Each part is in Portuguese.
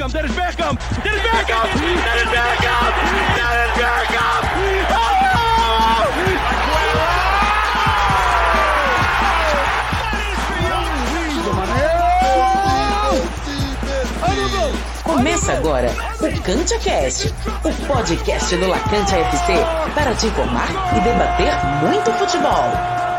Beckham, Beckham, Beckham, Beckham, Beckham. Começa agora o Cantia Cast, o podcast do Lacante FC para te informar e debater muito futebol.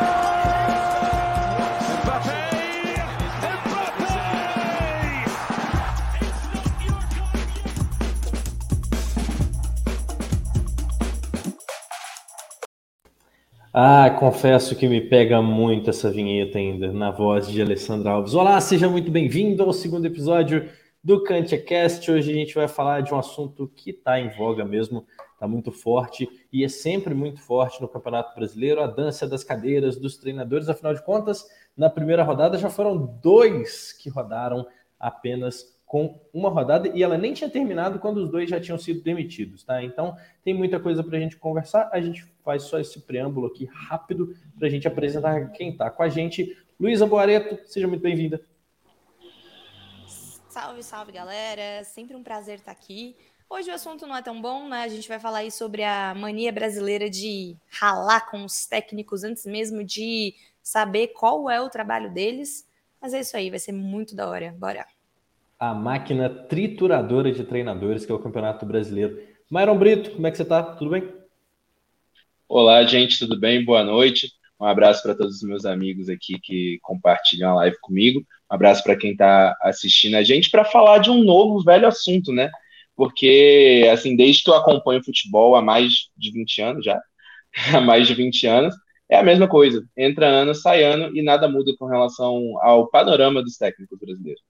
Ah, confesso que me pega muito essa vinheta ainda, na voz de Alessandro Alves. Olá, seja muito bem-vindo ao segundo episódio do CantiaCast. Hoje a gente vai falar de um assunto que está em voga mesmo, está muito forte e é sempre muito forte no Campeonato Brasileiro, a dança das cadeiras dos treinadores. Afinal de contas, na primeira rodada já foram dois que rodaram apenas com uma rodada e ela nem tinha terminado quando os dois já tinham sido demitidos, tá? Então tem muita coisa para a gente conversar. A gente faz só esse preâmbulo aqui rápido para a gente apresentar quem está com a gente. Luísa Boareto, seja muito bem-vinda. Salve, salve, galera! Sempre um prazer estar aqui. Hoje o assunto não é tão bom, né? A gente vai falar aí sobre a mania brasileira de ralar com os técnicos antes mesmo de saber qual é o trabalho deles. Mas é isso aí, vai ser muito da hora. Bora! A máquina trituradora de treinadores, que é o Campeonato Brasileiro. Myron Brito, como é que você está? Tudo bem? Olá, gente, tudo bem? Boa noite. Um abraço para todos os meus amigos aqui que compartilham a live comigo. Um abraço para quem está assistindo a gente para falar de um novo velho assunto, né? Porque, assim, desde que eu acompanho futebol há mais de 20 anos já, há mais de 20 anos, é a mesma coisa. Entra ano, sai ano e nada muda com relação ao panorama dos técnicos brasileiros.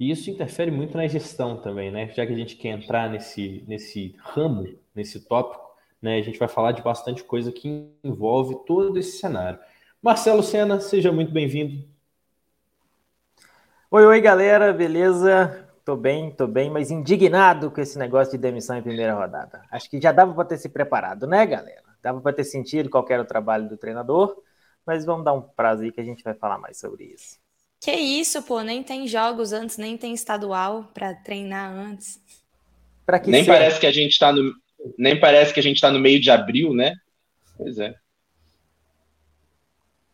E isso interfere muito na gestão também, né? Já que a gente quer entrar nesse, nesse ramo, nesse tópico, né? A gente vai falar de bastante coisa que envolve todo esse cenário. Marcelo Sena, seja muito bem-vindo. Oi, oi, galera, beleza? Tô bem, tô bem, mas indignado com esse negócio de demissão em primeira rodada. Acho que já dava para ter se preparado, né, galera? Dava para ter sentido qual era o trabalho do treinador, mas vamos dar um prazo aí que a gente vai falar mais sobre isso. Que isso, pô, nem tem jogos antes, nem tem estadual para treinar antes. Pra que nem parece que a gente está no nem parece que a gente está no meio de abril, né? Pois é.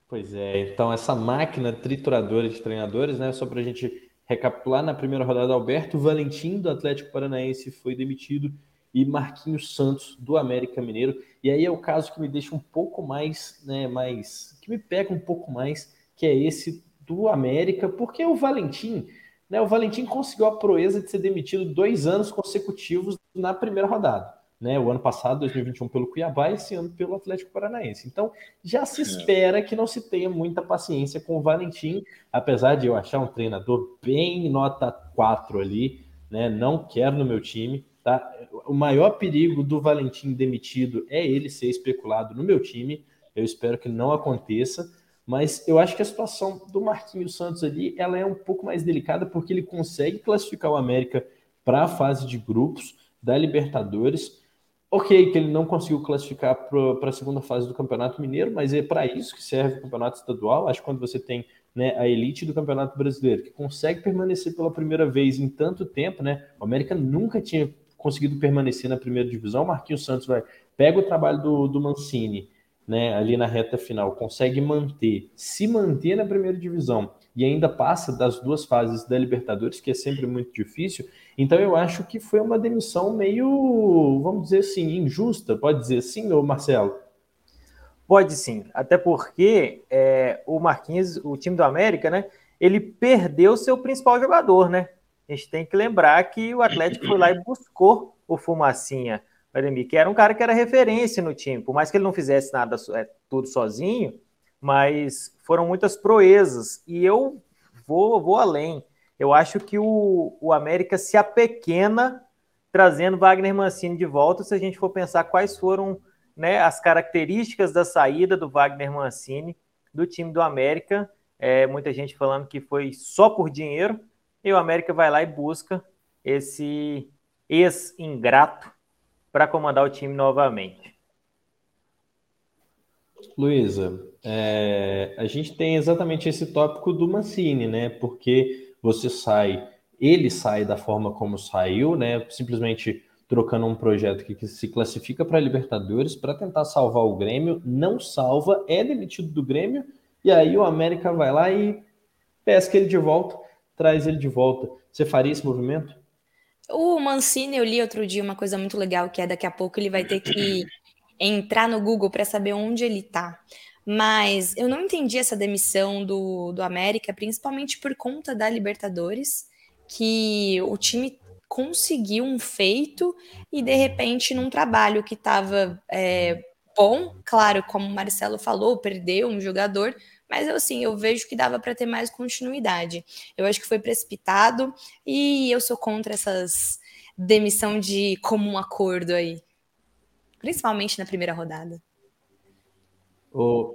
Pois é, então essa máquina trituradora de treinadores, né? Só para a gente recapitular, na primeira rodada, Alberto Valentim, do Atlético Paranaense, foi demitido, e Marquinhos Santos, do América Mineiro. E aí é o caso que me deixa um pouco mais, né? Mais. que me pega um pouco mais, que é esse do América, porque o Valentim, né, o Valentim conseguiu a proeza de ser demitido dois anos consecutivos na primeira rodada. Né, o ano passado, 2021, pelo Cuiabá, e esse ano pelo Atlético Paranaense. Então, já se é. espera que não se tenha muita paciência com o Valentim, apesar de eu achar um treinador bem nota 4 ali, né? Não quero no meu time. Tá? O maior perigo do Valentim demitido é ele ser especulado no meu time. Eu espero que não aconteça. Mas eu acho que a situação do Marquinhos Santos ali, ela é um pouco mais delicada porque ele consegue classificar o América para a fase de grupos da Libertadores. Ok, que ele não conseguiu classificar para a segunda fase do Campeonato Mineiro, mas é para isso que serve o Campeonato Estadual. Acho que quando você tem né, a elite do Campeonato Brasileiro, que consegue permanecer pela primeira vez em tanto tempo, né? O América nunca tinha conseguido permanecer na primeira divisão. O Marquinhos Santos vai, pega o trabalho do, do Mancini, né, ali na reta final, consegue manter, se manter na primeira divisão e ainda passa das duas fases da Libertadores, que é sempre muito difícil, então eu acho que foi uma demissão meio, vamos dizer assim, injusta, pode dizer assim, ou Marcelo? Pode sim, até porque é, o Marquinhos, o time do América, né, ele perdeu seu principal jogador, né? A gente tem que lembrar que o Atlético foi lá e buscou o Fumacinha Ademir, que era um cara que era referência no time, por mais que ele não fizesse nada é, tudo sozinho, mas foram muitas proezas. E eu vou, vou além. Eu acho que o, o América se apequena trazendo Wagner Mancini de volta, se a gente for pensar quais foram né, as características da saída do Wagner Mancini do time do América. É, muita gente falando que foi só por dinheiro, e o América vai lá e busca esse ex-ingrato para comandar o time novamente. Luísa, é, a gente tem exatamente esse tópico do Mancini, né? Porque você sai ele sai da forma como saiu, né? Simplesmente trocando um projeto que se classifica para Libertadores para tentar salvar o Grêmio, não salva, é demitido do Grêmio, e aí o América vai lá e pesca ele de volta, traz ele de volta. Você faria esse movimento? O Mancini, eu li outro dia uma coisa muito legal, que é daqui a pouco ele vai ter que entrar no Google para saber onde ele está. Mas eu não entendi essa demissão do, do América, principalmente por conta da Libertadores, que o time conseguiu um feito e de repente num trabalho que estava é, bom, claro, como o Marcelo falou, perdeu um jogador, mas eu assim, eu vejo que dava para ter mais continuidade. Eu acho que foi precipitado e eu sou contra essas demissão de comum acordo aí, principalmente na primeira rodada. O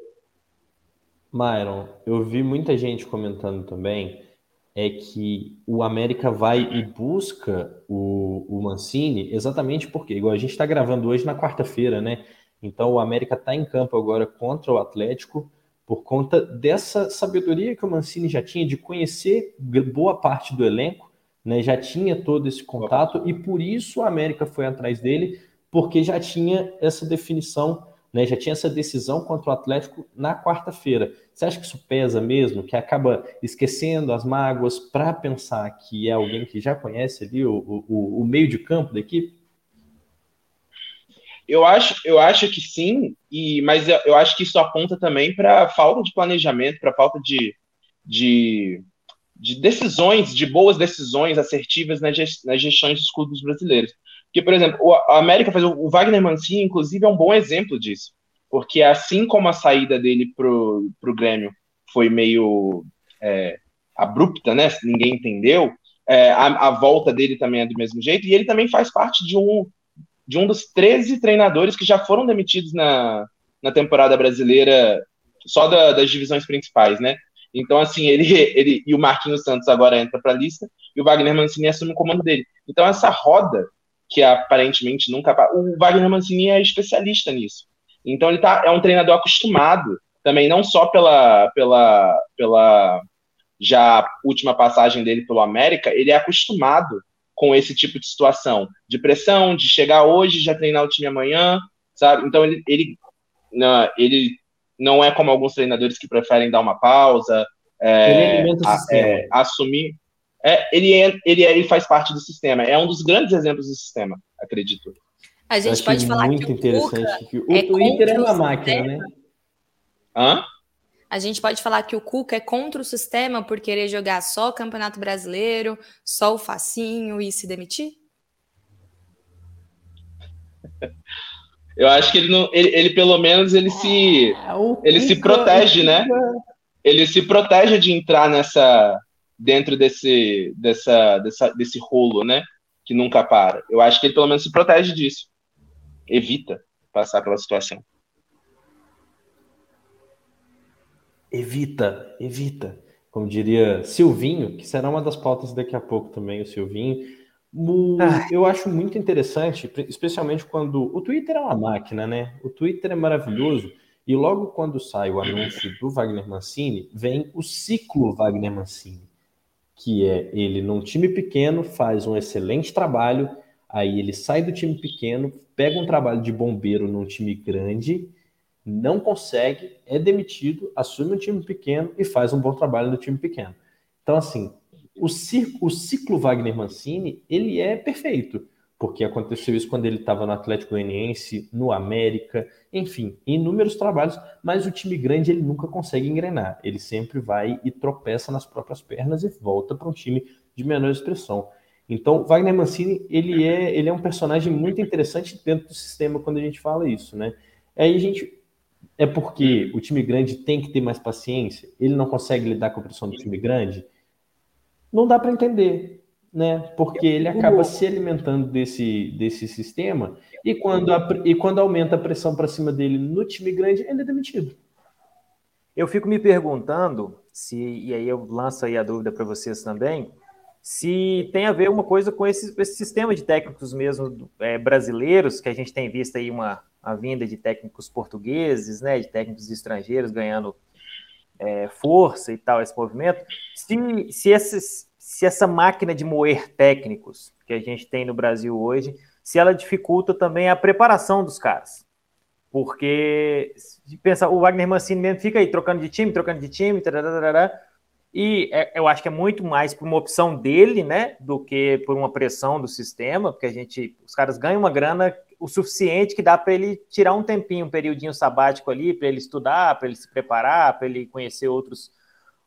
Myron, eu vi muita gente comentando também é que o América vai e busca o, o Mancini exatamente porque, igual a gente está gravando hoje na quarta-feira, né? Então o América está em campo agora contra o Atlético por conta dessa sabedoria que o Mancini já tinha de conhecer boa parte do elenco, né? Já tinha todo esse contato e por isso o América foi atrás dele, porque já tinha essa definição né, já tinha essa decisão contra o Atlético na quarta-feira. Você acha que isso pesa mesmo? Que acaba esquecendo as mágoas para pensar que é alguém que já conhece ali o, o, o meio de campo da equipe? Eu acho, eu acho que sim, e, mas eu acho que isso aponta também para falta de planejamento, para falta de, de, de, decisões, de boas decisões assertivas nas gestões dos clubes brasileiros. Porque, por exemplo, a América faz o Wagner Mancini, inclusive, é um bom exemplo disso. Porque assim como a saída dele pro, pro Grêmio foi meio é, abrupta, né? Ninguém entendeu. É, a, a, volta dele também é do mesmo jeito, e ele também faz parte de um, de um dos 13 treinadores que já foram demitidos na, na temporada brasileira, só da, das divisões principais, né? Então, assim, ele, ele e o Marquinhos Santos agora entra para a lista, e o Wagner Mancini assume o comando dele. Então, essa roda que aparentemente nunca. O Wagner Mancini é especialista nisso. Então ele tá, é um treinador acostumado também, não só pela, pela, pela já última passagem dele pelo América, ele é acostumado com esse tipo de situação, de pressão, de chegar hoje já treinar o time amanhã, sabe? Então ele, ele, não, ele não é como alguns treinadores que preferem dar uma pausa, é, a, é, assumir. É, ele, é, ele, é, ele faz parte do sistema. É um dos grandes exemplos do sistema, acredito. A gente pode falar muito que interessante que o é Twitter é uma máquina, né? Hã? A gente pode falar que o Cuca é contra o sistema por querer jogar só o Campeonato Brasileiro, só o facinho e se demitir? Eu acho que ele não, ele, ele pelo menos ele se é, ele se protege, né? Ele se protege de entrar nessa dentro desse, dessa, dessa, desse rolo, né? Que nunca para. Eu acho que ele pelo menos se protege disso. Evita passar pela situação. Evita, evita. Como diria Silvinho, que será uma das pautas daqui a pouco também, o Silvinho. Eu acho muito interessante, especialmente quando o Twitter é uma máquina, né? O Twitter é maravilhoso. E logo quando sai o anúncio do Wagner Mancini, vem o ciclo Wagner Mancini que é ele num time pequeno faz um excelente trabalho, aí ele sai do time pequeno, pega um trabalho de bombeiro num time grande, não consegue, é demitido, assume um time pequeno e faz um bom trabalho no time pequeno. Então, assim, o, o ciclo Wagner Mancini, ele é perfeito porque aconteceu isso quando ele estava no Atlético Goianiense, no América, enfim, inúmeros trabalhos, mas o time grande ele nunca consegue engrenar, ele sempre vai e tropeça nas próprias pernas e volta para um time de menor expressão. Então, Wagner Mancini, ele é, ele é um personagem muito interessante dentro do sistema quando a gente fala isso, né? Aí a gente é porque o time grande tem que ter mais paciência, ele não consegue lidar com a pressão do time grande, não dá para entender né? Porque ele acaba se alimentando desse, desse sistema e quando, a, e quando aumenta a pressão para cima dele no time grande, ele é demitido. Eu fico me perguntando se, e aí eu lanço aí a dúvida para vocês também, se tem a ver uma coisa com esse, esse sistema de técnicos mesmo é, brasileiros, que a gente tem visto aí uma, a vinda de técnicos portugueses, né, de técnicos estrangeiros ganhando é, força e tal, esse movimento, se, se esses se essa máquina de moer técnicos que a gente tem no Brasil hoje, se ela dificulta também a preparação dos caras. Porque, pensa, o Wagner Mancini mesmo fica aí trocando de time, trocando de time, tararara, e é, eu acho que é muito mais por uma opção dele, né, do que por uma pressão do sistema, porque a gente, os caras ganham uma grana o suficiente que dá para ele tirar um tempinho, um periodinho sabático ali, para ele estudar, para ele se preparar, para ele conhecer outros,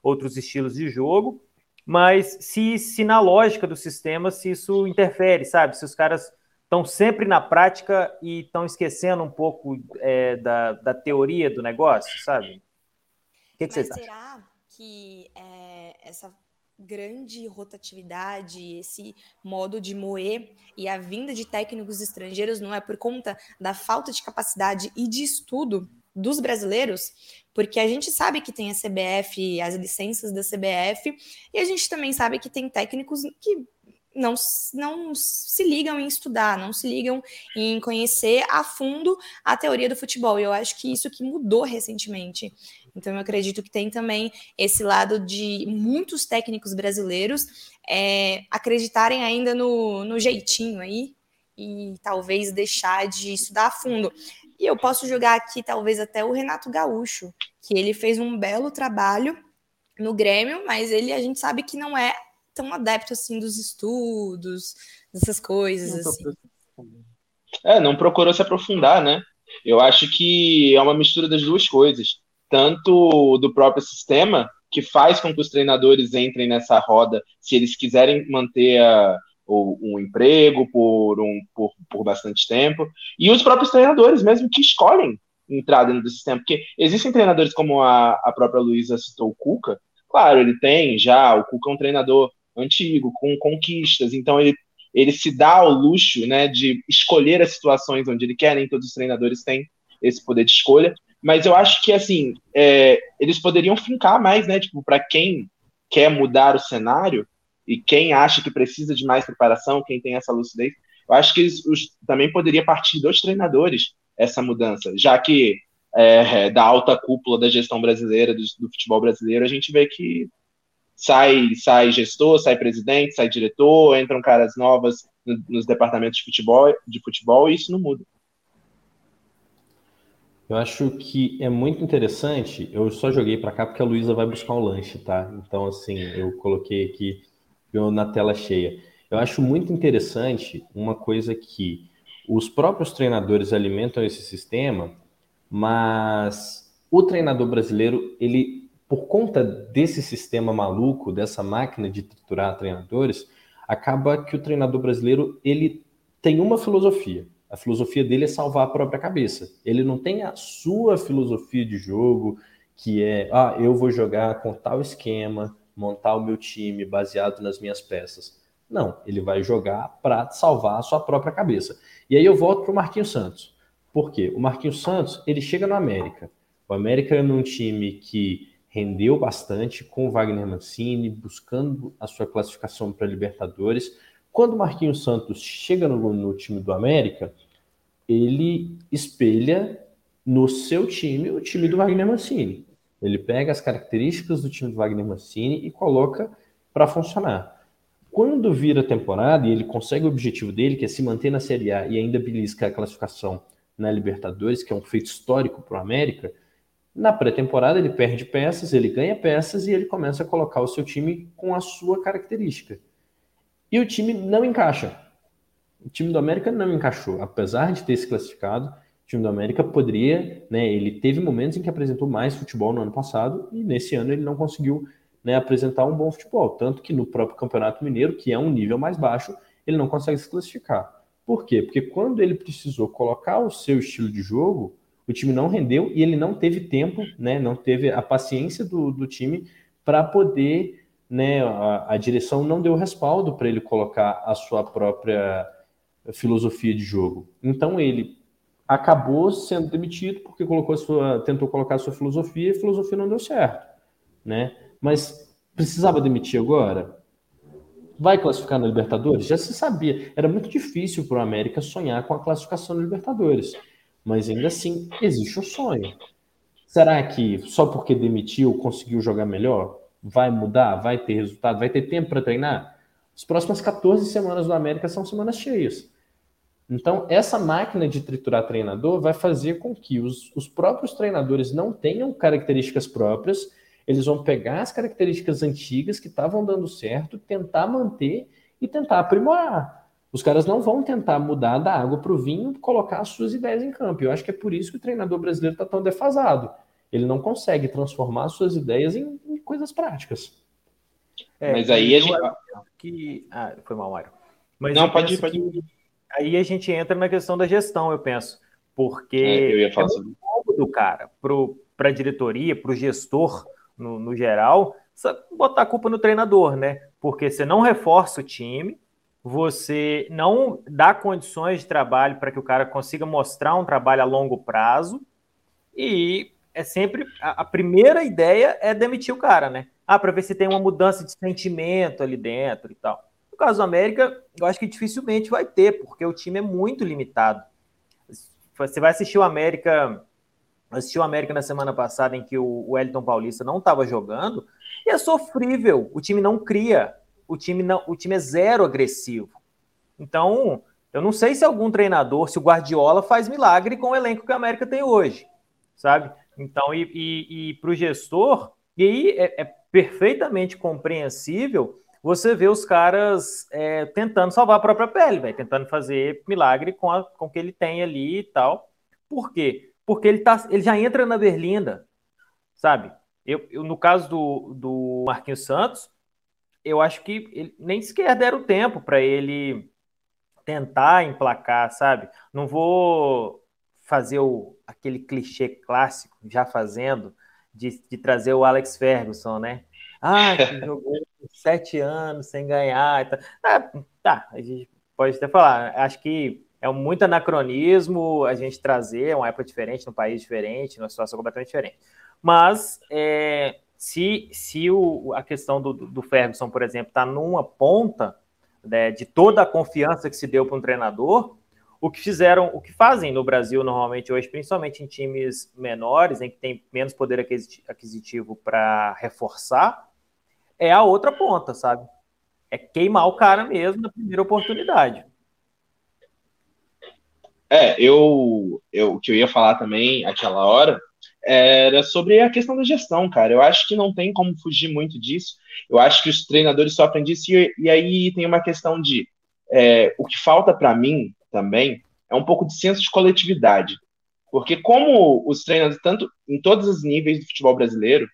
outros estilos de jogo. Mas se, se na lógica do sistema, se isso interfere, sabe? Se os caras estão sempre na prática e estão esquecendo um pouco é, da, da teoria do negócio, sabe? O que, que vocês acham? Será que é, essa grande rotatividade, esse modo de moer e a vinda de técnicos estrangeiros não é por conta da falta de capacidade e de estudo dos brasileiros, porque a gente sabe que tem a CBF, as licenças da CBF, e a gente também sabe que tem técnicos que não, não se ligam em estudar, não se ligam em conhecer a fundo a teoria do futebol. E eu acho que isso que mudou recentemente. Então, eu acredito que tem também esse lado de muitos técnicos brasileiros é, acreditarem ainda no, no jeitinho aí e talvez deixar de estudar a fundo. E eu posso jogar aqui, talvez, até o Renato Gaúcho, que ele fez um belo trabalho no Grêmio, mas ele a gente sabe que não é tão adepto assim dos estudos, dessas coisas. Assim. É, não procurou se aprofundar, né? Eu acho que é uma mistura das duas coisas tanto do próprio sistema, que faz com que os treinadores entrem nessa roda, se eles quiserem manter a, o, um emprego por, um, por, por bastante tempo, e os próprios treinadores mesmo que escolhem entrar dentro do sistema, porque existem treinadores como a, a própria Luísa citou o Cuca, claro, ele tem já, o Cuca é um treinador antigo, com conquistas, então ele, ele se dá ao luxo né, de escolher as situações onde ele quer, nem todos os treinadores têm esse poder de escolha, mas eu acho que, assim, é, eles poderiam fincar mais, né? Tipo, para quem quer mudar o cenário e quem acha que precisa de mais preparação, quem tem essa lucidez, eu acho que eles, os, também poderia partir dos treinadores essa mudança, já que é, da alta cúpula da gestão brasileira, do, do, futebol brasileiro, a gente vê que sai, sai gestor, sai presidente, sai diretor, entram caras novas no, nos departamentos de futebol, de futebol e isso não muda. Eu acho que é muito interessante. Eu só joguei para cá porque a Luísa vai buscar um lanche, tá? Então, assim, eu coloquei aqui na tela cheia. Eu acho muito interessante uma coisa que os próprios treinadores alimentam esse sistema, mas o treinador brasileiro, ele, por conta desse sistema maluco, dessa máquina de triturar treinadores, acaba que o treinador brasileiro ele tem uma filosofia. A filosofia dele é salvar a própria cabeça. Ele não tem a sua filosofia de jogo, que é, ah, eu vou jogar com tal esquema, montar o meu time baseado nas minhas peças. Não, ele vai jogar para salvar a sua própria cabeça. E aí eu volto para o Marquinhos Santos. Por quê? O Marquinhos Santos, ele chega no América. O América é num time que rendeu bastante com o Wagner Mancini, buscando a sua classificação para Libertadores. Quando o Marquinhos Santos chega no, no time do América, ele espelha no seu time o time do Wagner Mancini. Ele pega as características do time do Wagner Mancini e coloca para funcionar. Quando vira a temporada e ele consegue o objetivo dele, que é se manter na Série A e ainda beliscar a classificação na Libertadores, que é um feito histórico para o América, na pré-temporada ele perde peças, ele ganha peças e ele começa a colocar o seu time com a sua característica. E o time não encaixa o time do América não encaixou. Apesar de ter se classificado, o time do América poderia, né? Ele teve momentos em que apresentou mais futebol no ano passado e nesse ano ele não conseguiu né, apresentar um bom futebol. Tanto que no próprio Campeonato Mineiro, que é um nível mais baixo, ele não consegue se classificar. Por quê? Porque quando ele precisou colocar o seu estilo de jogo, o time não rendeu e ele não teve tempo, né? Não teve a paciência do, do time para poder, né? A, a direção não deu respaldo para ele colocar a sua própria filosofia de jogo. Então ele acabou sendo demitido porque colocou sua, tentou colocar sua filosofia e a filosofia não deu certo, né? Mas precisava demitir agora? Vai classificar na Libertadores? Já se sabia. Era muito difícil para o América sonhar com a classificação na Libertadores. Mas ainda assim, existe o sonho. Será que só porque demitiu conseguiu jogar melhor? vai mudar? Vai ter resultado? Vai ter tempo para treinar? As próximas 14 semanas do América são semanas cheias. Então, essa máquina de triturar treinador vai fazer com que os, os próprios treinadores não tenham características próprias, eles vão pegar as características antigas que estavam dando certo, tentar manter e tentar aprimorar. Os caras não vão tentar mudar da água para o vinho, colocar as suas ideias em campo. Eu acho que é por isso que o treinador brasileiro está tão defasado. Ele não consegue transformar suas ideias em, em coisas práticas. É, Mas aí a gente. Que... Ah, foi mal, Mário. Mas não, pode ir, pode ir. Aí a gente entra na questão da gestão, eu penso. Porque é, eu ia falar é muito cômodo, cara, para a diretoria, para o gestor, no, no geral, botar a culpa no treinador, né? Porque você não reforça o time, você não dá condições de trabalho para que o cara consiga mostrar um trabalho a longo prazo e é sempre a, a primeira ideia é demitir o cara, né? Ah, para ver se tem uma mudança de sentimento ali dentro e tal. No caso do América, eu acho que dificilmente vai ter, porque o time é muito limitado. Você vai assistir o América, assistiu o América na semana passada em que o Wellington Paulista não estava jogando, e é sofrível. O time não cria, o time não, o time é zero agressivo. Então, eu não sei se algum treinador, se o Guardiola faz milagre com o elenco que o América tem hoje, sabe? Então, e, e, e para o gestor, e aí é, é, perfeitamente compreensível você ver os caras é, tentando salvar a própria pele, véio, tentando fazer milagre com, a, com o que ele tem ali e tal. Por quê? Porque ele, tá, ele já entra na berlinda, sabe? Eu, eu, no caso do, do Marquinhos Santos, eu acho que ele, nem sequer deram tempo para ele tentar emplacar, sabe? Não vou fazer o, aquele clichê clássico, já fazendo, de, de trazer o Alex Ferguson, né? Ah, que jogou sete anos sem ganhar. Tá. Ah, tá, a gente pode até falar. Acho que é muito anacronismo a gente trazer uma época diferente, num país diferente, numa situação completamente diferente. Mas é, se, se o, a questão do, do Ferguson, por exemplo, está numa ponta né, de toda a confiança que se deu para um treinador, o que fizeram, o que fazem no Brasil normalmente hoje, principalmente em times menores, em que tem menos poder aquisitivo para reforçar, é a outra ponta, sabe? É queimar o cara mesmo na primeira oportunidade. É, eu, eu o que eu ia falar também aquela hora era sobre a questão da gestão, cara. Eu acho que não tem como fugir muito disso. Eu acho que os treinadores sofrem disso e, e aí tem uma questão de é, o que falta para mim também é um pouco de senso de coletividade, porque como os treinadores tanto em todos os níveis do futebol brasileiro,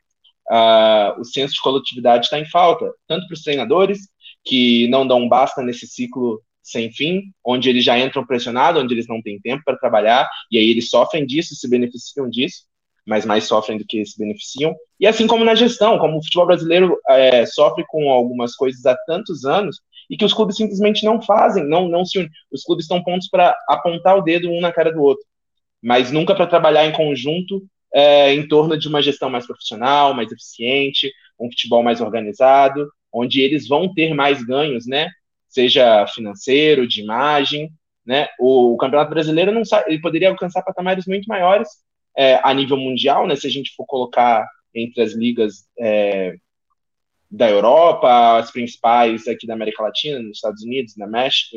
uh, o senso de coletividade está em falta, tanto para os treinadores que não dão basta nesse ciclo sem fim, onde eles já entram pressionados, onde eles não têm tempo para trabalhar, e aí eles sofrem disso, se beneficiam disso, mas mais sofrem do que se beneficiam. E assim como na gestão, como o futebol brasileiro é, sofre com algumas coisas há tantos anos, e que os clubes simplesmente não fazem, não, não se unem. Os clubes estão prontos para apontar o dedo um na cara do outro, mas nunca para trabalhar em conjunto é, em torno de uma gestão mais profissional, mais eficiente, um futebol mais organizado, onde eles vão ter mais ganhos, né? Seja financeiro, de imagem, né? O, o Campeonato Brasileiro não sabe, ele poderia alcançar patamares muito maiores é, a nível mundial, né? Se a gente for colocar entre as ligas é, da Europa, as principais aqui da América Latina, nos Estados Unidos, na México,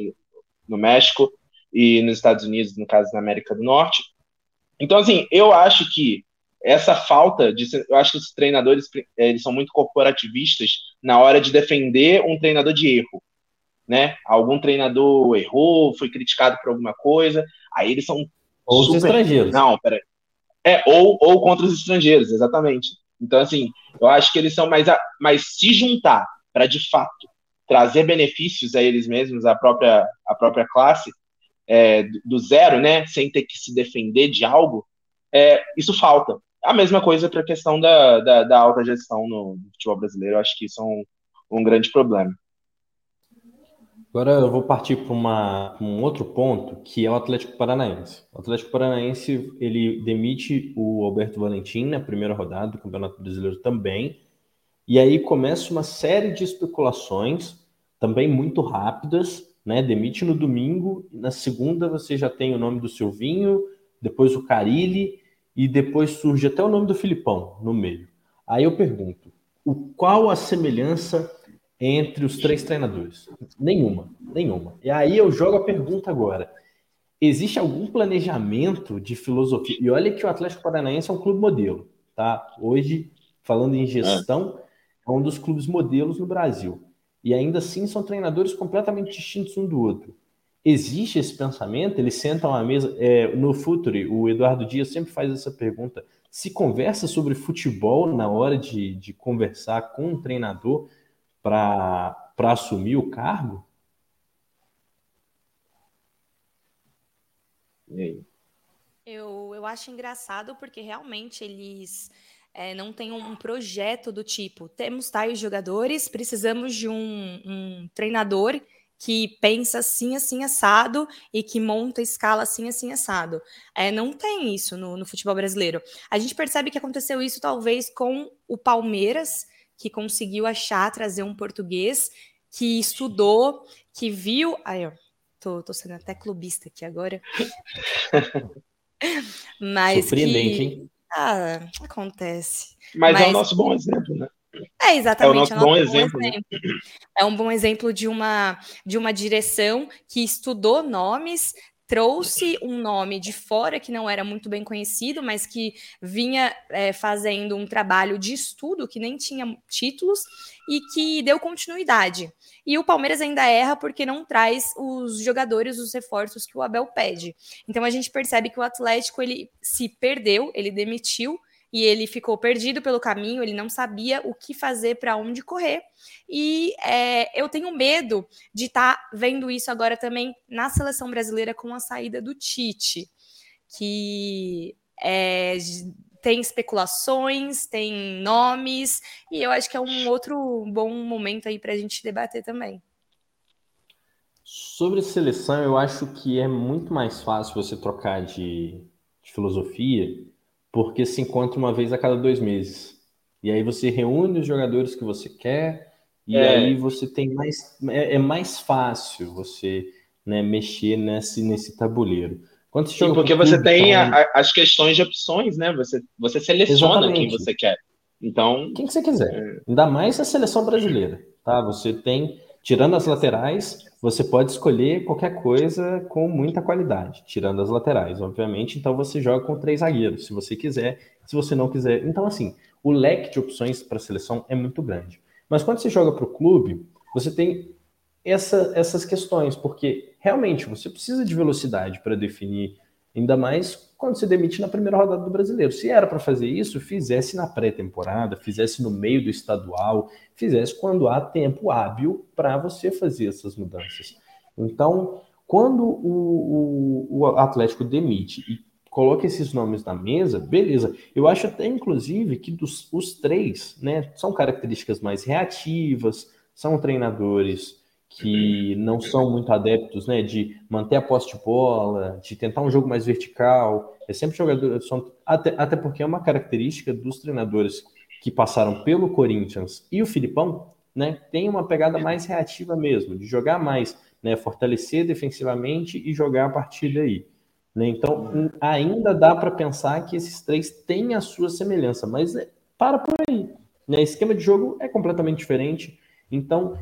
no México e nos Estados Unidos, no caso na América do Norte. Então, assim, eu acho que essa falta de, eu acho que os treinadores eles são muito corporativistas na hora de defender um treinador de erro, né? Algum treinador errou, foi criticado por alguma coisa, aí eles são ou super... os estrangeiros. Não, peraí. É, ou, ou contra os estrangeiros, exatamente. Então, assim, eu acho que eles são mais. A, mas se juntar para, de fato, trazer benefícios a eles mesmos, à própria, à própria classe, é, do zero, né, sem ter que se defender de algo, é, isso falta. A mesma coisa para a questão da, da, da, alta gestão no futebol brasileiro, eu acho que isso é um, um grande problema. Agora eu vou partir para um outro ponto, que é o Atlético Paranaense. O Atlético Paranaense ele demite o Alberto Valentim na primeira rodada do Campeonato Brasileiro também. E aí começa uma série de especulações, também muito rápidas, né? Demite no domingo, na segunda você já tem o nome do Silvinho, depois o Carilli, e depois surge até o nome do Filipão no meio. Aí eu pergunto, o qual a semelhança entre os três treinadores? Nenhuma, nenhuma. E aí eu jogo a pergunta agora. Existe algum planejamento de filosofia? E olha que o Atlético Paranaense é um clube modelo, tá? Hoje, falando em gestão, é um dos clubes modelos no Brasil. E ainda assim são treinadores completamente distintos um do outro. Existe esse pensamento? Eles sentam à mesa. É, no Futuri, o Eduardo Dias sempre faz essa pergunta. Se conversa sobre futebol na hora de, de conversar com um treinador para assumir o cargo? E aí? Eu, eu acho engraçado porque realmente eles é, não têm um projeto do tipo: temos tais jogadores, precisamos de um, um treinador que pensa assim, assim, assado e que monta escala assim, assim, assado. É, não tem isso no, no, futebol brasileiro. A gente percebe que aconteceu isso talvez com o Palmeiras, que conseguiu achar, trazer um português que estudou, que viu. Aí, ó, tô, tô sendo até clubista aqui agora. Mas Surpreendente, que... hein? Ah, acontece. Mas, Mas, é o nosso bom exemplo, né? É exatamente. É o nosso, é bom, exemplo, bom exemplo. Né? É um bom exemplo de uma, de uma direção que estudou nomes, trouxe um nome de fora que não era muito bem conhecido, mas que vinha é, fazendo um trabalho de estudo que nem tinha títulos e que deu continuidade. E o Palmeiras ainda erra porque não traz os jogadores, os reforços que o Abel pede. Então a gente percebe que o Atlético ele se perdeu, ele demitiu e ele ficou perdido pelo caminho, ele não sabia o que fazer, para onde correr. E é, eu tenho medo de estar tá vendo isso agora também na seleção brasileira com a saída do Tite, que é, tem especulações, tem nomes, e eu acho que é um outro bom momento aí para a gente debater também. Sobre seleção, eu acho que é muito mais fácil você trocar de, de filosofia porque se encontra uma vez a cada dois meses. E aí você reúne os jogadores que você quer, e é. aí você tem mais. É, é mais fácil você né, mexer nesse, nesse tabuleiro. Quando você Sim, porque você tem a, a, as questões de opções, né? Você, você seleciona Exatamente. quem você quer. Então. Quem que você quiser. É... Ainda mais a seleção brasileira. Tá? Você tem, tirando as laterais, você pode escolher qualquer coisa com muita qualidade, tirando as laterais, obviamente. Então você joga com três zagueiros, se você quiser. Se você não quiser. Então, assim, o leque de opções para a seleção é muito grande. Mas quando você joga para o clube, você tem essa, essas questões, porque realmente você precisa de velocidade para definir, ainda mais quando se demite na primeira rodada do brasileiro. Se era para fazer isso, fizesse na pré-temporada, fizesse no meio do estadual, fizesse quando há tempo hábil para você fazer essas mudanças. Então, quando o, o, o, Atlético demite e coloca esses nomes na mesa, beleza. Eu acho até, inclusive, que dos, os três né, são características mais reativas, são treinadores que não são muito adeptos né, de manter a posse de bola, de tentar um jogo mais vertical. É sempre jogador, são, até, até porque é uma característica dos treinadores que passaram pelo Corinthians e o Filipão, né, tem uma pegada mais reativa mesmo, de jogar mais, né, fortalecer defensivamente e jogar a partir daí. Né? Então, ainda dá para pensar que esses três têm a sua semelhança, mas é, para por aí. Né? Esquema de jogo é completamente diferente. Então,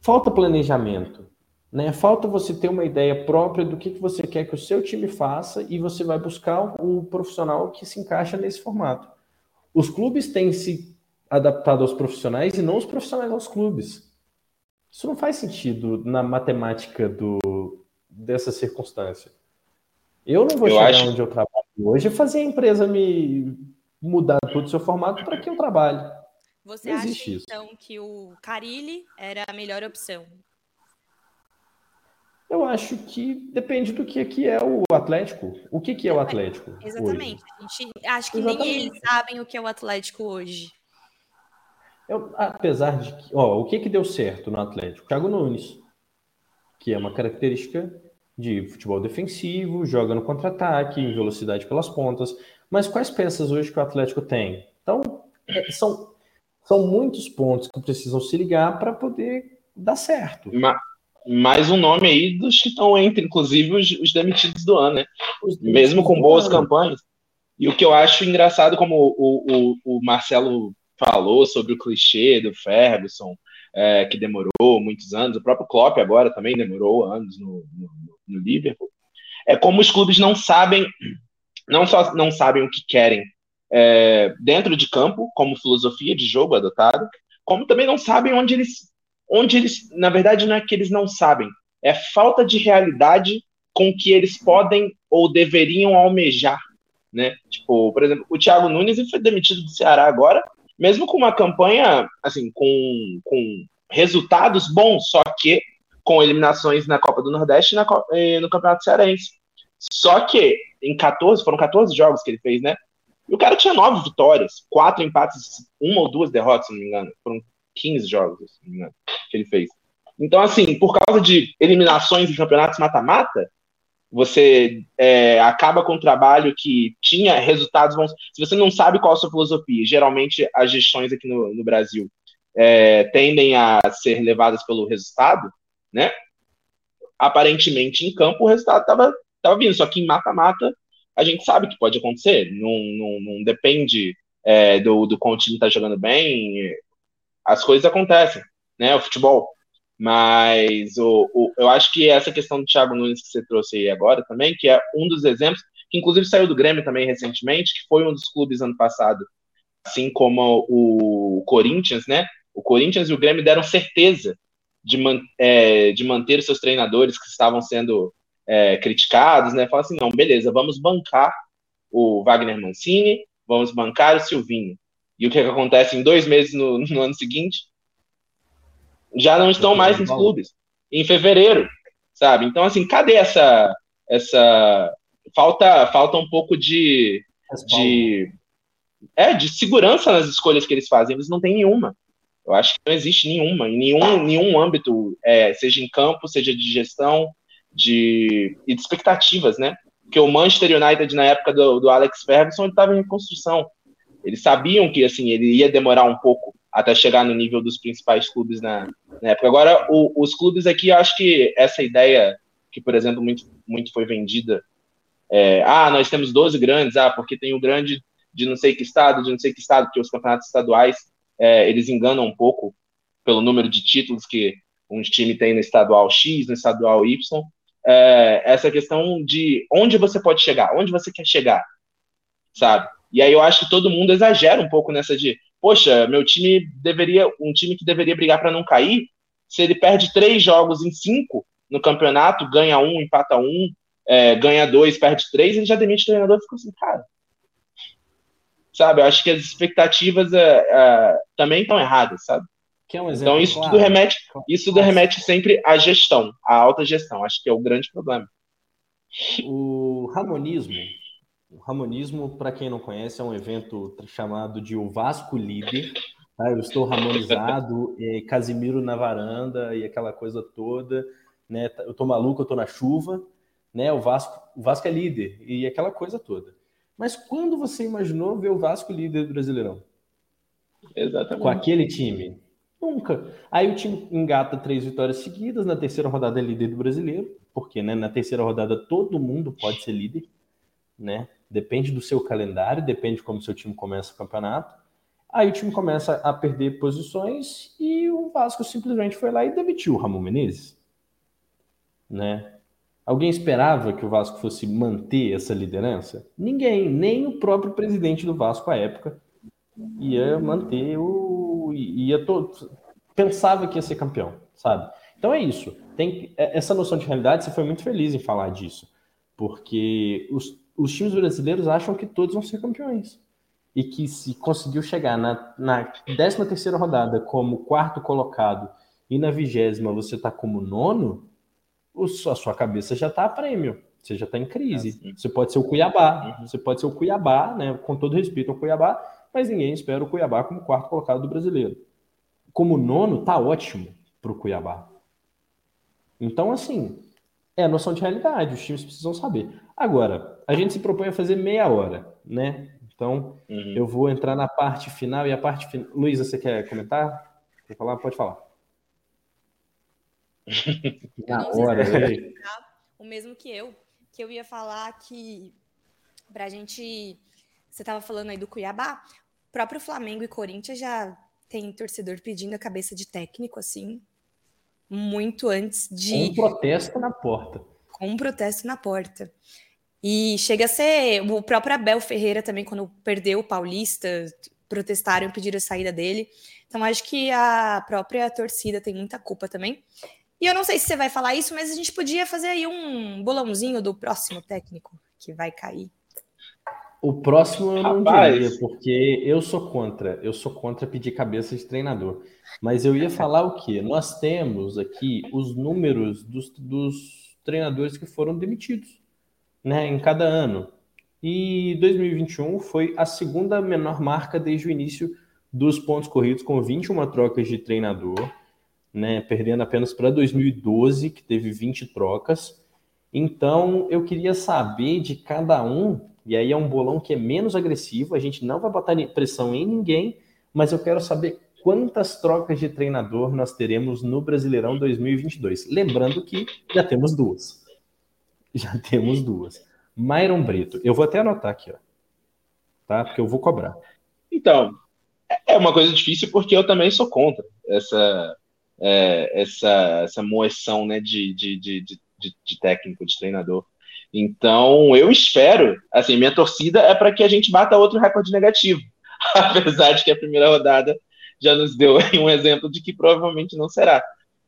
falta planejamento. Né? Falta você ter uma ideia própria do que, que você quer que o seu time faça e você vai buscar um profissional que se encaixa nesse formato. Os clubes têm se adaptado aos profissionais e não os profissionais aos clubes. Isso não faz sentido na matemática do, dessa circunstância. Eu não vou eu chegar acho... onde eu trabalho hoje e fazer a empresa me mudar todo o seu formato para que eu trabalhe. Você acha, isso. então, que o Carilli era a melhor opção? Eu acho que depende do que, que é o Atlético. O que, que é o Atlético? Exatamente. A gente, acho que Exatamente. nem eles sabem o que é o Atlético hoje. Eu, apesar de que, ó, o que, que deu certo no Atlético? Thiago Nunes, que é uma característica de futebol defensivo, joga no contra-ataque, em velocidade pelas pontas. Mas quais peças hoje que o Atlético tem? Então, é, são são muitos pontos que precisam se ligar para poder dar certo. mais um nome aí dos que estão entre, inclusive, os, os demitidos do ano, né? Mesmo com boas campanhas. E o que eu acho engraçado, como o, o, o Marcelo falou sobre o clichê do Ferguson, é, que demorou muitos anos, o próprio Klopp agora também demorou anos no, no, no Liverpool. É como os clubes não sabem, não só não sabem o que querem é, dentro de campo, como filosofia de jogo adotada, como também não sabem onde eles, onde eles, na verdade, não é que eles não sabem, é falta de realidade com que eles podem ou deveriam almejar, né? Tipo, por exemplo, o Thiago Nunes foi demitido do Ceará agora, mesmo com uma campanha, assim, com, com resultados bons, só que com eliminações na Copa do Nordeste e na, no Campeonato Cearense. Só que em 14, foram 14 jogos que ele fez, né? E o cara tinha nove vitórias, quatro empates, uma ou duas derrotas, se não me engano. Foram 15 jogos, se não me engano, que ele fez. Então, assim, por causa de eliminações em campeonatos mata-mata, você é, acaba com um trabalho que tinha resultados bons. Se você não sabe qual a sua filosofia, geralmente as gestões aqui no, no Brasil é, tendem a ser levadas pelo resultado, né? Aparentemente, em campo, o resultado estava tava vindo, só que em mata-mata a gente sabe que pode acontecer, não, não, não depende é, do, do como o time está jogando bem, as coisas acontecem, né? O futebol. Mas o, o, eu acho que essa questão do Thiago Nunes que você trouxe aí agora também, que é um dos exemplos, que inclusive saiu do Grêmio também recentemente, que foi um dos clubes ano passado, assim como o Corinthians, né? O Corinthians e o Grêmio deram certeza de, man, é, de manter os seus treinadores que estavam sendo é, criticados, né? Fala assim, não, beleza, vamos bancar o Wagner Mancini, vamos bancar o Silvinho. E o que, é que acontece em dois meses no, no ano seguinte? já não estão mais nos clubes. Em fevereiro, sabe? Então, assim, cadê essa. essa falta, falta um pouco de. de é, de segurança nas escolhas que eles fazem. Eles não têm nenhuma. Eu acho que não existe nenhuma, em nenhum, nenhum âmbito, é, seja em campo, seja de gestão, de, e de expectativas, né? Porque o Manchester United, na época do, do Alex Ferguson, ele estava em reconstrução. Eles sabiam que assim ele ia demorar um pouco até chegar no nível dos principais clubes na, na época. Agora, o, os clubes aqui, acho que essa ideia que, por exemplo, muito, muito foi vendida, é, ah, nós temos 12 grandes, ah, porque tem o grande de não sei que estado, de não sei que estado, porque os campeonatos estaduais, é, eles enganam um pouco pelo número de títulos que um time tem no estadual X, no estadual Y, é, essa questão de onde você pode chegar, onde você quer chegar, sabe? E aí eu acho que todo mundo exagera um pouco nessa de, poxa, meu time deveria, um time que deveria brigar para não cair, se ele perde três jogos em cinco no campeonato, ganha um, empata um, é, ganha dois, perde três, ele já demite o treinador e fica assim, cara. Sabe, eu acho que as expectativas é, é, também estão erradas, sabe? Um então isso claro. tudo remete, isso tudo remete sempre à gestão, à alta gestão. Acho que é o grande problema. O ramonismo o Ramonismo, para quem não conhece, é um evento chamado de O Vasco Líder. Tá? Eu estou ramonizado, é, Casimiro na varanda e aquela coisa toda. Né? Eu estou maluco, eu estou na chuva. Né? O, Vasco, o Vasco é líder e aquela coisa toda. Mas quando você imaginou ver o Vasco líder do Brasileirão? Exatamente. Com aquele time? Nunca. Aí o time engata três vitórias seguidas, na terceira rodada é líder do brasileiro, porque né, na terceira rodada todo mundo pode ser líder, né? Depende do seu calendário, depende de como seu time começa o campeonato. Aí o time começa a perder posições e o Vasco simplesmente foi lá e demitiu o Ramon Menezes. Né? Alguém esperava que o Vasco fosse manter essa liderança? Ninguém, nem o próprio presidente do Vasco à época ia manter o ia to... pensava que ia ser campeão, sabe? Então é isso. Tem é, essa noção de realidade, você foi muito feliz em falar disso, porque os os times brasileiros acham que todos vão ser campeões. E que se conseguiu chegar na, na 13 terceira rodada como quarto colocado e na vigésima você está como nono, o, a sua cabeça já está a prêmio. Você já está em crise. É você pode ser o Cuiabá. Uhum. Você pode ser o Cuiabá, né? Com todo respeito ao Cuiabá, mas ninguém espera o Cuiabá como quarto colocado do brasileiro. Como nono, tá ótimo para o Cuiabá. Então, assim, é a noção de realidade. Os times precisam saber. Agora, a gente se propõe a fazer meia hora, né? Então, uhum. eu vou entrar na parte final e a parte final. Luísa, você quer comentar? Quer falar? Pode falar. na hora. Se o mesmo que eu, que eu ia falar que pra gente. Você estava falando aí do Cuiabá. próprio Flamengo e Corinthians já tem torcedor pedindo a cabeça de técnico, assim, muito antes de. Um protesto na porta. Com um protesto na porta. E chega a ser. O próprio Abel Ferreira também, quando perdeu o Paulista, protestaram e pediram a saída dele. Então, acho que a própria torcida tem muita culpa também. E eu não sei se você vai falar isso, mas a gente podia fazer aí um bolãozinho do próximo técnico que vai cair. O próximo eu não Rapaz. diria, porque eu sou contra. Eu sou contra pedir cabeça de treinador. Mas eu ia falar o quê? Nós temos aqui os números dos, dos treinadores que foram demitidos, né, em cada ano. E 2021 foi a segunda menor marca desde o início dos pontos corridos, com 21 trocas de treinador, né, perdendo apenas para 2012, que teve 20 trocas. Então, eu queria saber de cada um, e aí é um bolão que é menos agressivo, a gente não vai botar pressão em ninguém, mas eu quero saber quantas trocas de treinador nós teremos no Brasileirão 2022. Lembrando que já temos duas. Já temos duas. Myron Brito, eu vou até anotar aqui, ó. Tá? Porque eu vou cobrar. Então, é uma coisa difícil porque eu também sou contra essa, é, essa, essa moeção né, de, de, de, de, de técnico, de treinador. Então, eu espero, assim, minha torcida é para que a gente bata outro recorde negativo. Apesar de que a primeira rodada já nos deu um exemplo de que provavelmente não será.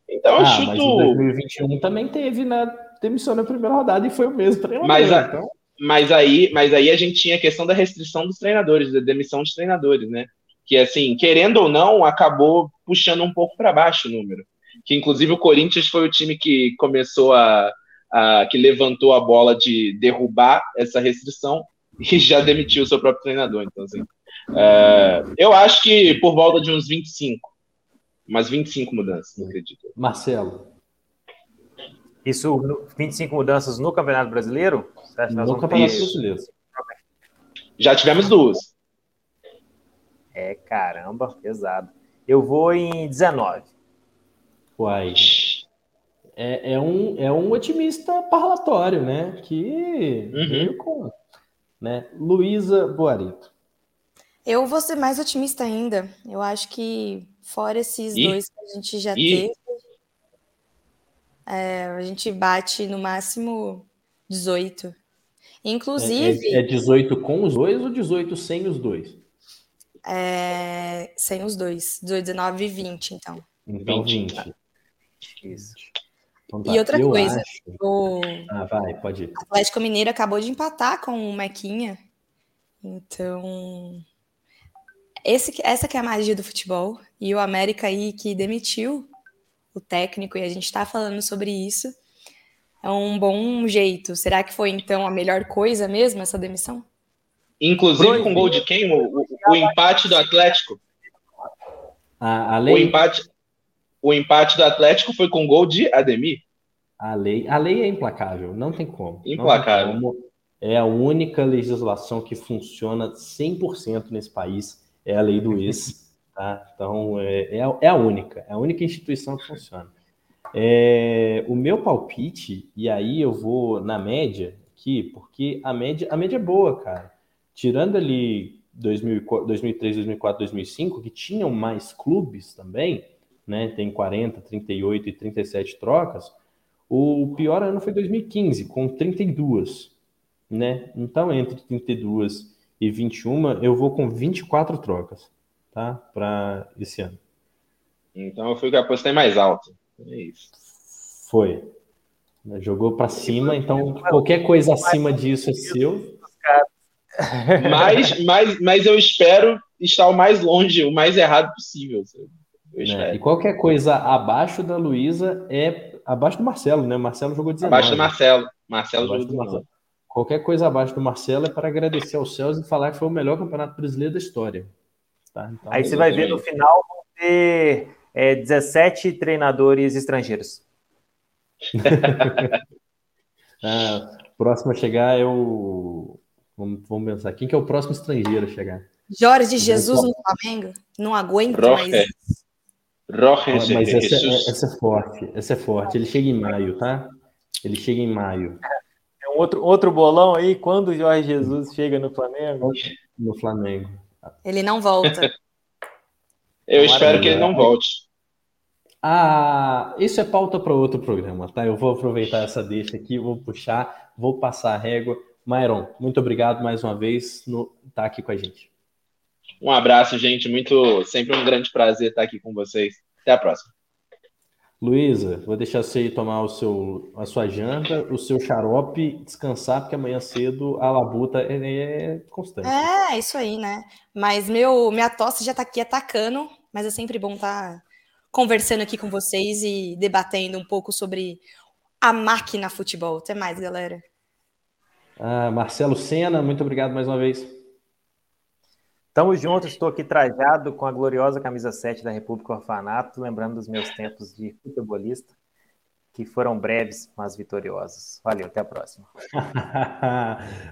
Então, eu ah, chuto. Mas em 2021 também teve na demissão na primeira rodada e foi o mesmo treinador. Mas, a, então... mas, aí, mas aí a gente tinha a questão da restrição dos treinadores, da demissão de treinadores, né? Que, assim, querendo ou não, acabou puxando um pouco para baixo o número. Que, inclusive, o Corinthians foi o time que começou a, que levantou a bola de derrubar essa restrição e já demitiu o seu próprio treinador. Então, assim. É, eu acho que por volta de uns 25. Umas 25 mudanças, não acredito. Marcelo. Isso, 25 mudanças no Campeonato Brasileiro? No Campeonato Brasileiro. Já tivemos duas. É, caramba, pesado. Eu vou em 19. Uai. É, é, um, é um otimista parlatório, né? Que Uhum. veio com. Né? Luísa Boarito. Eu vou ser mais otimista ainda. Eu acho que, fora esses Ih. dois que a gente já Ih. teve, é, a gente bate no máximo 18. Inclusive, É, é 18 com os dois ou 18 sem os dois? é, sem os dois. 18, 19 e 20, então. Então 20. 20. Isso. Então E outra eu coisa. acho- O Ah, vai, pode ir. Atlético Mineiro acabou de empatar com o Mequinha. Então, esse, que- essa que é a magia do futebol. E o América aí que demitiu o técnico, e a gente está falando sobre isso, é um bom jeito. Será que foi então a melhor coisa mesmo, essa demissão? Inclusive com gol de quem? O, o- o empate do Atlético. A, a, O lei, empate, o empate do Atlético foi com gol de Ademir. a, lei, a lei é implacável, não tem como. Não tem Implacável. como. É a única legislação que funciona 100% nesse país, é a lei do ex. Tá? Então, é, é, a, é a única, é a única instituição que funciona. É, o meu palpite, e aí eu vou na média aqui, porque a média, a média é boa, cara. Tirando ali 2004, 2003, 2004, 2005, que tinham mais clubes também, né? Tem 40, 38 e 37 trocas. O pior ano foi 2015, com 32, né? Então, entre 32 e 21, eu vou com 24 trocas, tá? Para esse ano. Então eu fui que apostei mais alto. É isso. Foi. Jogou para cima, então qualquer coisa acima disso é seu. Mas, mas, mas eu espero estar o mais longe, o mais errado possível. Né? espero. E qualquer coisa abaixo da Luísa é abaixo do Marcelo, né? O Marcelo jogou 19. Abaixo do Marcelo. Marcelo Abaixo jogou do 19. Marcelo. Qualquer coisa abaixo do Marcelo é para agradecer aos céus e falar que foi o melhor campeonato brasileiro da história. Tá? Então, Aí você vai ver no final vão ter é, 17 treinadores estrangeiros. ah, próximo a chegar é o. Vamos, vamos pensar. Quem que é o próximo estrangeiro a chegar? Jorge Jesus no Flamengo? Não aguento mais. Roger. Ah, Mas essa, Jesus. é- essa é forte. Essa é forte. Ele chega em maio, tá? Ele chega em maio É um outro, outro bolão aí, quando o Jorge Jesus chega no Flamengo. no Flamengo. Ele não volta. Eu espero que ele não volte. Ah, isso é pauta para outro programa, tá? Eu vou aproveitar essa deixa aqui, vou puxar, vou passar a régua. Myron, muito obrigado mais uma vez por estar aqui com a gente. Um abraço, gente. Muito, sempre um grande prazer estar aqui com vocês. Até a próxima. Luísa, vou deixar você ir tomar o seu, a sua janta, o seu xarope, descansar, porque amanhã cedo a labuta é, é constante. É, isso aí, né? Mas meu, minha tosse já tá aqui atacando, mas é sempre bom estar tá conversando aqui com vocês e debatendo um pouco sobre a máquina futebol. Até mais, galera. Ah, Marcelo Sena, muito obrigado mais uma vez. Tamo junto, estou aqui trajado com a gloriosa camisa 7 da República Orfanato, lembrando dos meus tempos de futebolista, que foram breves, mas vitoriosos. Valeu, até a próxima.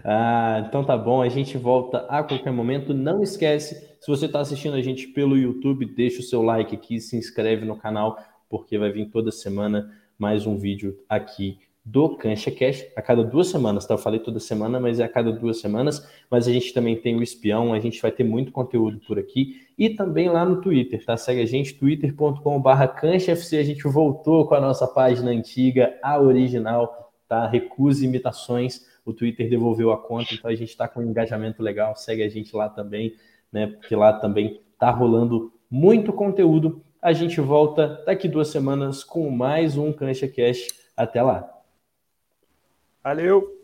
ah, então tá bom, a gente volta a qualquer momento. Não esquece, se você está assistindo a gente pelo YouTube, deixa o seu like aqui, se inscreve no canal, porque vai vir toda semana mais um vídeo aqui do Cancha Cash a cada duas semanas, tá? Eu falei toda semana, mas é a cada duas semanas. Mas a gente também tem o espião, a gente vai ter muito conteúdo por aqui e também lá no Twitter, tá? Segue a gente, twitter.com/barra CanchaFC. A gente voltou com a nossa página antiga, a original, tá? Recusa imitações. O Twitter devolveu a conta, então a gente está com um engajamento legal. Segue a gente lá também, né? Porque lá também tá rolando muito conteúdo. A gente volta daqui duas semanas com mais um Cancha Cash. Até lá! Valeu!